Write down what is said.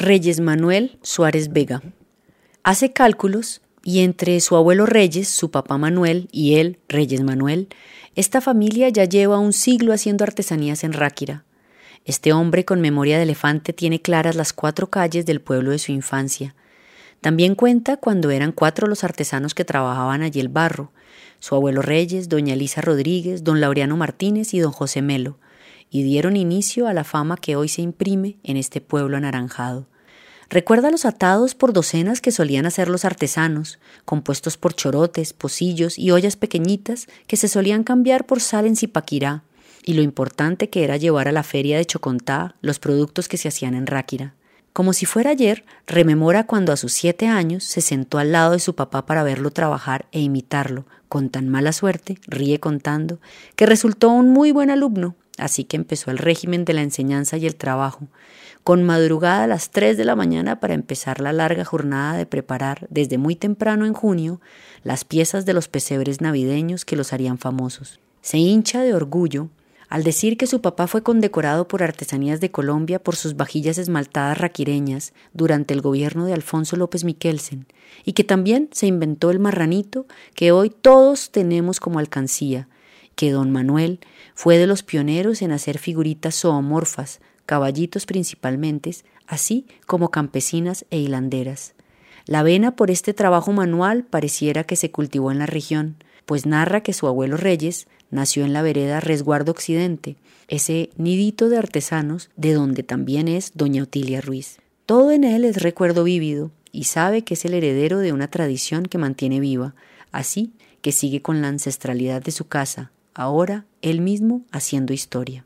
Reyes Manuel Suárez Vega. Hace cálculos y entre su abuelo Reyes, su papá Manuel y él, Reyes Manuel, esta familia ya lleva un siglo haciendo artesanías en Ráquira. Este hombre con memoria de elefante tiene claras las cuatro calles del pueblo de su infancia. También cuenta cuando eran cuatro los artesanos que trabajaban allí el barro, su abuelo Reyes, doña Elisa Rodríguez, don Laureano Martínez y don José Melo, y dieron inicio a la fama que hoy se imprime en este pueblo anaranjado. Recuerda los atados por docenas que solían hacer los artesanos, compuestos por chorotes, pocillos y ollas pequeñitas que se solían cambiar por sal en Zipaquirá, y lo importante que era llevar a la feria de Chocontá los productos que se hacían en Ráquira. Como si fuera ayer, rememora cuando a sus siete años se sentó al lado de su papá para verlo trabajar e imitarlo. Con tan mala suerte, ríe contando, que resultó un muy buen alumno, así que empezó el régimen de la enseñanza y el trabajo, con madrugada a las 3 de la mañana para empezar la larga jornada de preparar desde muy temprano en junio las piezas de los pesebres navideños que los harían famosos. Se hincha de orgullo al decir que su papá fue condecorado por Artesanías de Colombia por sus vajillas esmaltadas raquireñas durante el gobierno de Alfonso López Miquelsen, y que también se inventó el marranito que hoy todos tenemos como alcancía, que don Manuel fue de los pioneros en hacer figuritas zoomorfas, caballitos principalmente, así como campesinas e hilanderas. La vena por este trabajo manual pareciera que se cultivó en la región, pues narra que su abuelo Reyes nació en la vereda Resguardo Occidente, ese nidito de artesanos de donde también es doña Otilia Ruiz. Todo en él es recuerdo vívido y sabe que es el heredero de una tradición que mantiene viva, así que sigue con la ancestralidad de su casa, ahora él mismo haciendo historia.